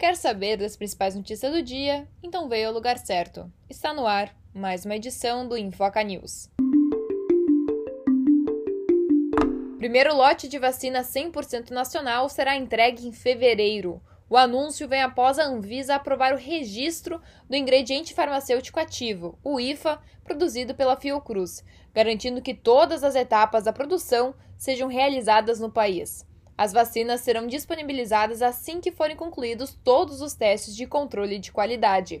Quer saber das principais notícias do dia? Então veio ao lugar certo. Está no ar mais uma edição do Infoca News. Primeiro lote de vacina 100% nacional será entregue em fevereiro. O anúncio vem após a Anvisa aprovar o registro do ingrediente farmacêutico ativo, o IFA, produzido pela Fiocruz, garantindo que todas as etapas da produção sejam realizadas no país. As vacinas serão disponibilizadas assim que forem concluídos todos os testes de controle de qualidade.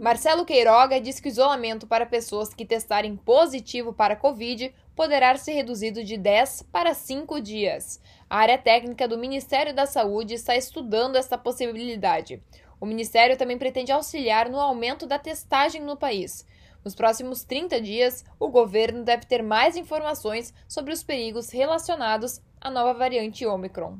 Marcelo Queiroga diz que o isolamento para pessoas que testarem positivo para a Covid poderá ser reduzido de 10 para 5 dias. A área técnica do Ministério da Saúde está estudando essa possibilidade. O Ministério também pretende auxiliar no aumento da testagem no país. Nos próximos 30 dias, o governo deve ter mais informações sobre os perigos relacionados à nova variante Omicron.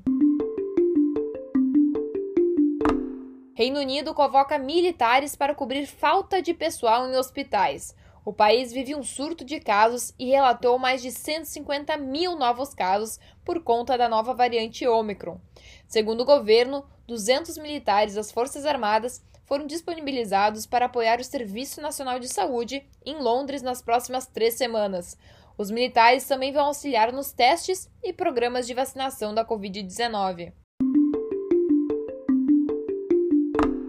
Reino Unido convoca militares para cobrir falta de pessoal em hospitais. O país vive um surto de casos e relatou mais de 150 mil novos casos por conta da nova variante Omicron. Segundo o governo, 200 militares das Forças Armadas foram disponibilizados para apoiar o Serviço Nacional de Saúde em Londres nas próximas três semanas. Os militares também vão auxiliar nos testes e programas de vacinação da Covid-19.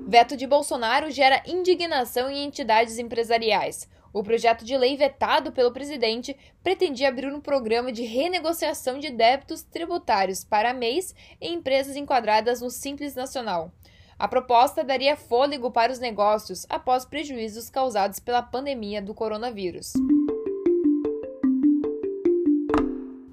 Veto de Bolsonaro gera indignação em entidades empresariais. O projeto de lei vetado pelo presidente pretendia abrir um programa de renegociação de débitos tributários para mês em empresas enquadradas no Simples Nacional. A proposta daria fôlego para os negócios após prejuízos causados pela pandemia do coronavírus.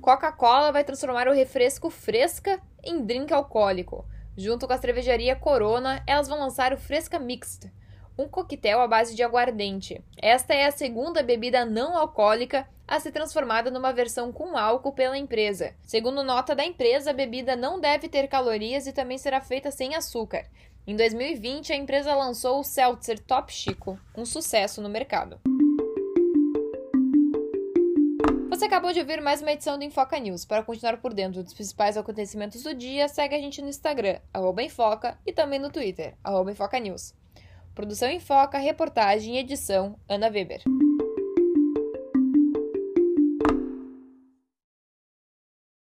Coca-Cola vai transformar o refresco fresca em drink alcoólico. Junto com a cervejaria Corona, elas vão lançar o Fresca Mixed, um coquetel à base de aguardente. Esta é a segunda bebida não alcoólica a ser transformada numa versão com álcool pela empresa. Segundo nota da empresa, a bebida não deve ter calorias e também será feita sem açúcar. Em 2020, a empresa lançou o Seltzer Top Chico, um sucesso no mercado. Você acabou de ouvir mais uma edição do Infoca News. Para continuar por dentro dos principais acontecimentos do dia, segue a gente no Instagram, Infoca, e também no Twitter, Infoca News. Produção Infoca, reportagem e edição, Ana Weber.